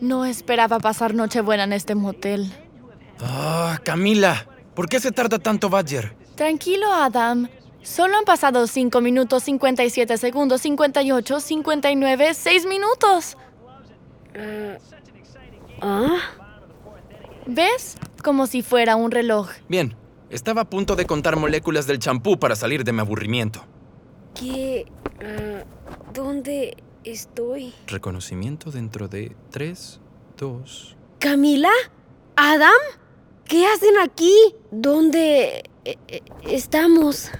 No esperaba pasar Nochebuena en este motel. Ah, Camila, ¿por qué se tarda tanto Badger? Tranquilo, Adam. Solo han pasado 5 minutos, 57 segundos, 58, 59, 6 minutos. ¿Ah? ¿Ves? Como si fuera un reloj. Bien, estaba a punto de contar moléculas del champú para salir de mi aburrimiento. ¿Qué? ah, ¿Dónde estoy? Reconocimiento dentro de 3, 2... ¿Camila? ¿Adam? ¿Qué hacen aquí? ¿Dónde eh, eh, estamos?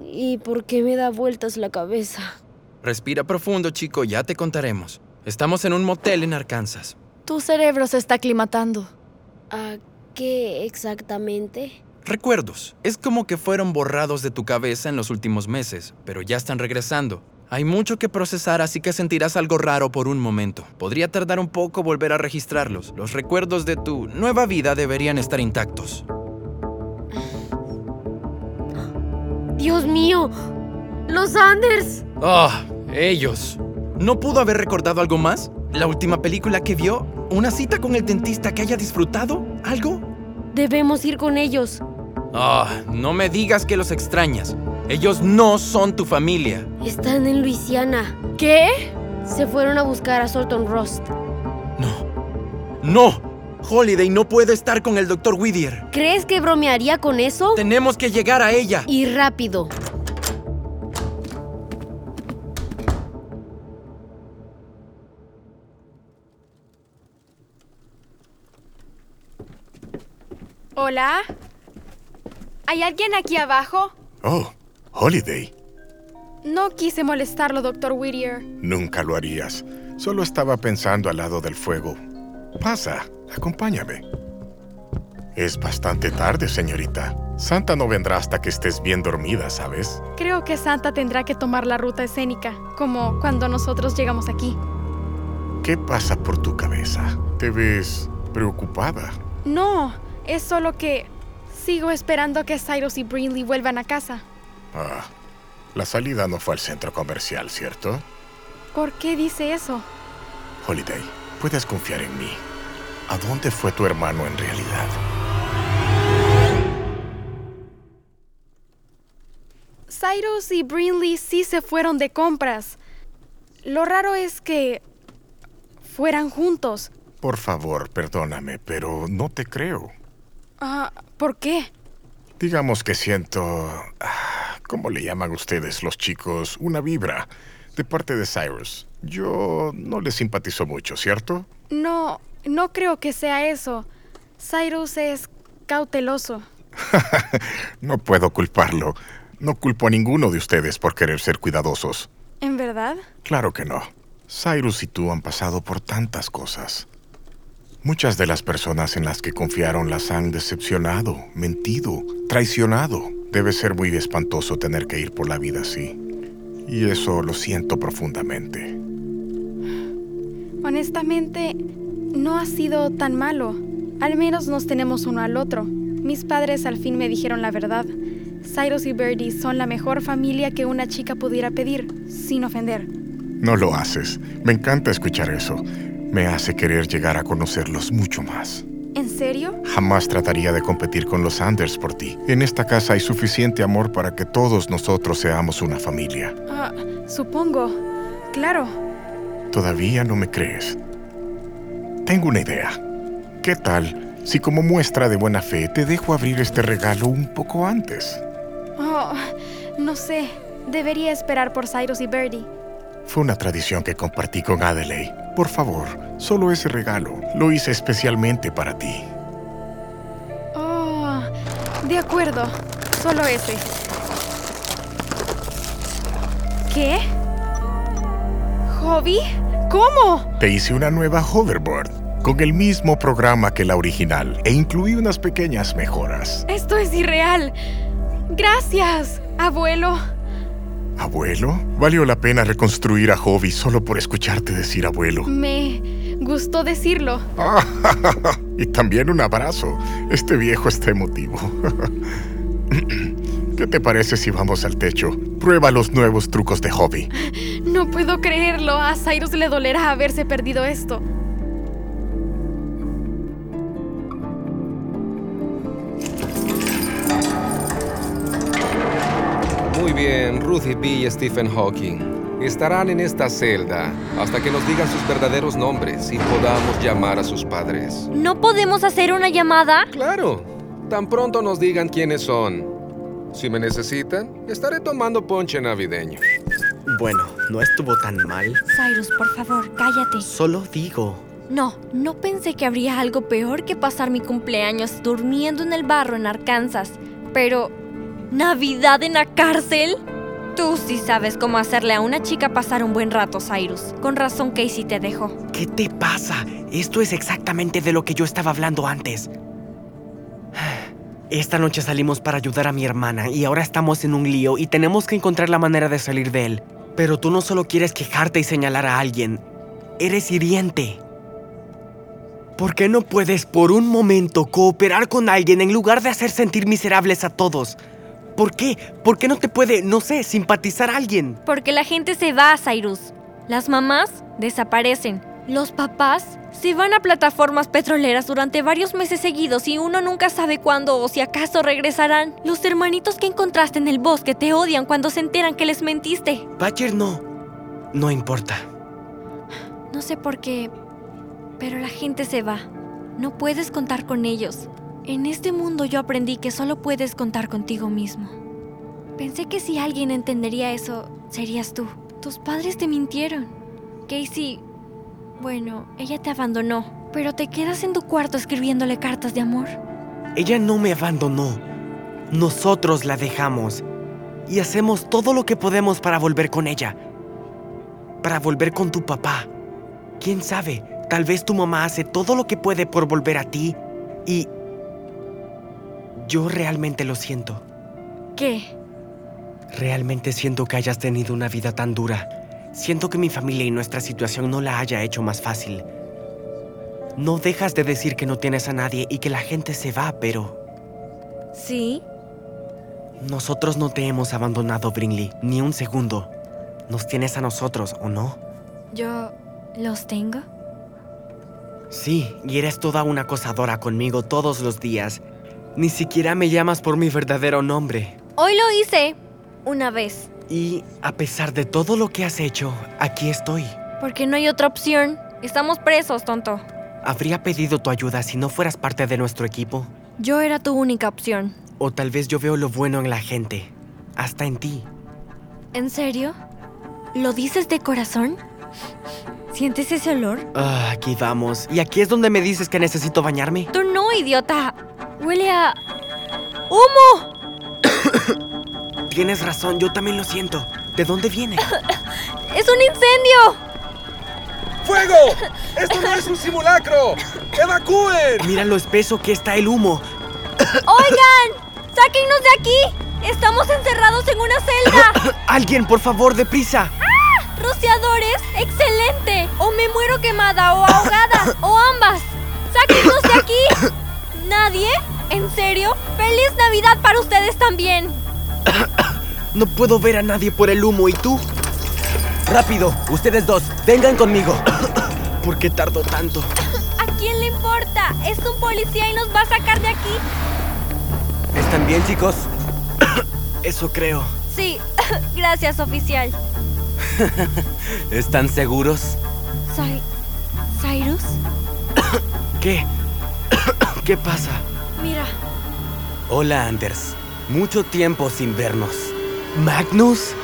¿Y por qué me da vueltas la cabeza? Respira profundo, chico, ya te contaremos. Estamos en un motel en Arkansas. Tu cerebro se está aclimatando. ¿A qué exactamente? Recuerdos. Es como que fueron borrados de tu cabeza en los últimos meses, pero ya están regresando. Hay mucho que procesar, así que sentirás algo raro por un momento. Podría tardar un poco volver a registrarlos. Los recuerdos de tu nueva vida deberían estar intactos. ¡Dios mío! ¡Los Anders! ¡Ah! ellos. ¿No pudo haber recordado algo más? ¿La última película que vio? ¿Una cita con el dentista que haya disfrutado? ¿Algo? Debemos ir con ellos. Ah, no me digas que los extrañas. Ellos no son tu familia. Están en Luisiana. ¿Qué? Se fueron a buscar a Solton Rust. No. ¡No! Holiday no puede estar con el Dr. Whittier. ¿Crees que bromearía con eso? Tenemos que llegar a ella. Y rápido. Hola. ¿Hay alguien aquí abajo? Oh, Holiday. No quise molestarlo, Dr. Whittier. Nunca lo harías. Solo estaba pensando al lado del fuego. Pasa, acompáñame. Es bastante tarde, señorita. Santa no vendrá hasta que estés bien dormida, ¿sabes? Creo que Santa tendrá que tomar la ruta escénica, como cuando nosotros llegamos aquí. ¿Qué pasa por tu cabeza? Te ves preocupada. No, es solo que sigo esperando que Cyrus y Brinley vuelvan a casa. Ah, la salida no fue al centro comercial, ¿cierto? ¿Por qué dice eso? Holiday, puedes confiar en mí. ¿A dónde fue tu hermano en realidad? Cyrus y Brinley sí se fueron de compras. Lo raro es que fueran juntos. Por favor, perdóname, pero no te creo. Ah, ¿por qué? Digamos que siento... ah, ¿Cómo le llaman ustedes los chicos? Una vibra de parte de Cyrus. Yo no le simpatizo mucho, ¿cierto? No, no creo que sea eso. Cyrus es cauteloso. no puedo culparlo. No culpo a ninguno de ustedes por querer ser cuidadosos. ¿En verdad? Claro que no. Cyrus y tú han pasado por tantas cosas. Muchas de las personas en las que confiaron las han decepcionado, mentido, traicionado. Debe ser muy espantoso tener que ir por la vida así. Y eso lo siento profundamente. Honestamente, no ha sido tan malo. Al menos nos tenemos uno al otro. Mis padres al fin me dijeron la verdad. Cyrus y Birdie son la mejor familia que una chica pudiera pedir, sin ofender. No lo haces. Me encanta escuchar eso. Me hace querer llegar a conocerlos mucho más. ¿En serio? Jamás trataría de competir con los Anders por ti. En esta casa hay suficiente amor para que todos nosotros seamos una familia. Ah, supongo. Claro. ¿Todavía no me crees? Tengo una idea. ¿Qué tal si como muestra de buena fe te dejo abrir este regalo un poco antes? Oh, no sé. Debería esperar por Cyrus y Birdie. Fue una tradición que compartí con Adelaide. Por favor, solo ese regalo. Lo hice especialmente para ti. Oh, de acuerdo. Solo ese. ¿Qué? ¿Hobby? ¿Cómo? Te hice una nueva hoverboard con el mismo programa que la original e incluí unas pequeñas mejoras. Esto es irreal. Gracias, abuelo. ¿Abuelo? Valió la pena reconstruir a Hobby solo por escucharte decir abuelo. Me gustó decirlo. y también un abrazo. Este viejo está emotivo. ¿Qué te parece si vamos al techo? Prueba los nuevos trucos de Hobby. No puedo creerlo. A Cyrus le dolerá haberse perdido esto. Muy bien, Ruthie B. y Stephen Hawking. Estarán en esta celda hasta que nos digan sus verdaderos nombres y podamos llamar a sus padres. ¿No podemos hacer una llamada? Claro, tan pronto nos digan quiénes son. Si me necesitan, estaré tomando ponche navideño. Bueno, no estuvo tan mal. Cyrus, por favor, cállate. Solo digo. No, no pensé que habría algo peor que pasar mi cumpleaños durmiendo en el barro en Arkansas. Pero, ¿Navidad en la cárcel? Tú sí sabes cómo hacerle a una chica pasar un buen rato, Cyrus. Con razón Casey te dejó. ¿Qué te pasa? Esto es exactamente de lo que yo estaba hablando antes. Esta noche salimos para ayudar a mi hermana y ahora estamos en un lío y tenemos que encontrar la manera de salir de él. Pero tú no solo quieres quejarte y señalar a alguien, eres hiriente. ¿Por qué no puedes por un momento cooperar con alguien en lugar de hacer sentir miserables a todos? ¿Por qué? ¿Por qué no te puede, no sé, simpatizar a alguien? Porque la gente se va, Cyrus. Las mamás desaparecen. Los papás se van a plataformas petroleras durante varios meses seguidos y uno nunca sabe cuándo o si acaso regresarán. Los hermanitos que encontraste en el bosque te odian cuando se enteran que les mentiste. Badger no. No importa. No sé por qué, pero la gente se va. No puedes contar con ellos. En este mundo yo aprendí que solo puedes contar contigo mismo. Pensé que si alguien entendería eso, serías tú. Tus padres te mintieron. Casey, bueno, ella te abandonó, pero te quedas en tu cuarto escribiéndole cartas de amor. Ella no me abandonó. Nosotros la dejamos. Y hacemos todo lo que podemos para volver con ella. Para volver con tu papá. ¿Quién sabe? Tal vez tu mamá hace todo lo que puede por volver a ti. Y... Yo realmente lo siento. ¿Qué? Realmente siento que hayas tenido una vida tan dura. Siento que mi familia y nuestra situación no la haya hecho más fácil. No dejas de decir que no tienes a nadie y que la gente se va, pero... ¿Sí? Nosotros no te hemos abandonado, Brinley, ni un segundo. Nos tienes a nosotros, ¿o no? ¿Yo los tengo? Sí, y eres toda una acosadora conmigo todos los días. Ni siquiera me llamas por mi verdadero nombre. Hoy lo hice. Una vez. Y a pesar de todo lo que has hecho, aquí estoy. Porque no hay otra opción. Estamos presos, tonto. Habría pedido tu ayuda si no fueras parte de nuestro equipo. Yo era tu única opción. O tal vez yo veo lo bueno en la gente. Hasta en ti. ¿En serio? ¿Lo dices de corazón? ¿Sientes ese olor? Ah, aquí vamos. ¿Y aquí es donde me dices que necesito bañarme? Tú no, idiota. Huele a... ¡Humo! Tienes razón, yo también lo siento. ¿De dónde viene? ¡Es un incendio! ¡Fuego! ¡Esto no es un simulacro! ¡Evacúen! Mira lo espeso que está el humo. ¡Oigan! ¡Sáquennos de aquí! ¡Estamos encerrados en una celda! Alguien, por favor, deprisa. ¡Rociadores! ¡Excelente! O me muero quemada o ahogada o ambas. ¡Sáquennos de aquí! ¿Nadie? ¿En serio? ¡Feliz Navidad para ustedes también! No puedo ver a nadie por el humo, ¿y tú? Rápido, ustedes dos, vengan conmigo. ¿Por qué tardó tanto? ¿A quién le importa? Es un policía y nos va a sacar de aquí. ¿Están bien, chicos? Eso creo. Sí, gracias, oficial. ¿Están seguros? Cy- ¿Cyrus? ¿Qué? ¿Qué pasa? Mira. Hola, Anders. Mucho tiempo sin vernos. ¿Magnus?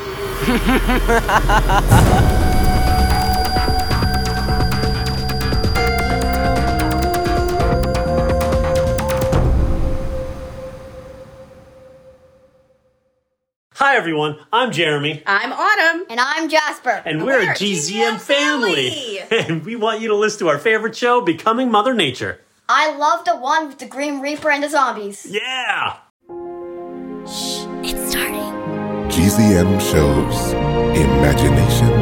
Hi, everyone. I'm Jeremy. I'm Autumn. And I'm Jasper. And we're, we're a GZM, GZM family. family. and we want you to listen to our favorite show, Becoming Mother Nature. I love the one with the Grim Reaper and the zombies. Yeah! Shh, it's starting. GZM shows Imagination Amplified.